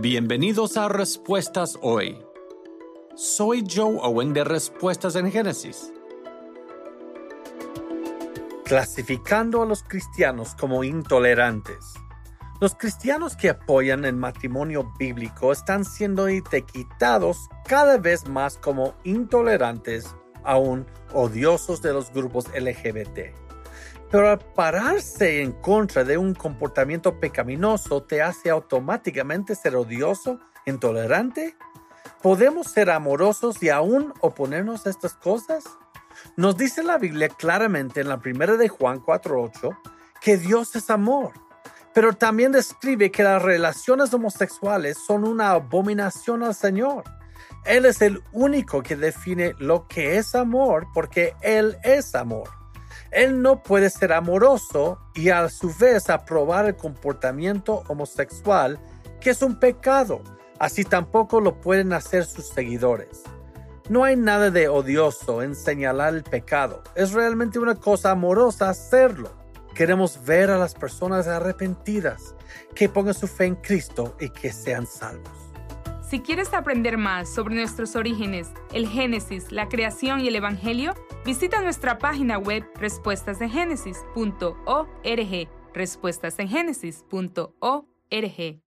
Bienvenidos a Respuestas Hoy. Soy Joe Owen de Respuestas en Génesis. Clasificando a los cristianos como intolerantes. Los cristianos que apoyan el matrimonio bíblico están siendo etiquetados cada vez más como intolerantes, aún odiosos de los grupos LGBT. Pero al pararse en contra de un comportamiento pecaminoso te hace automáticamente ser odioso, intolerante. ¿Podemos ser amorosos y aún oponernos a estas cosas? Nos dice la Biblia claramente en la primera de Juan 4.8 que Dios es amor, pero también describe que las relaciones homosexuales son una abominación al Señor. Él es el único que define lo que es amor porque Él es amor. Él no puede ser amoroso y a su vez aprobar el comportamiento homosexual, que es un pecado. Así tampoco lo pueden hacer sus seguidores. No hay nada de odioso en señalar el pecado. Es realmente una cosa amorosa hacerlo. Queremos ver a las personas arrepentidas, que pongan su fe en Cristo y que sean salvos. Si quieres aprender más sobre nuestros orígenes, el Génesis, la creación y el Evangelio, visita nuestra página web respuestasengénesis.org. Respuestasengenesis.org.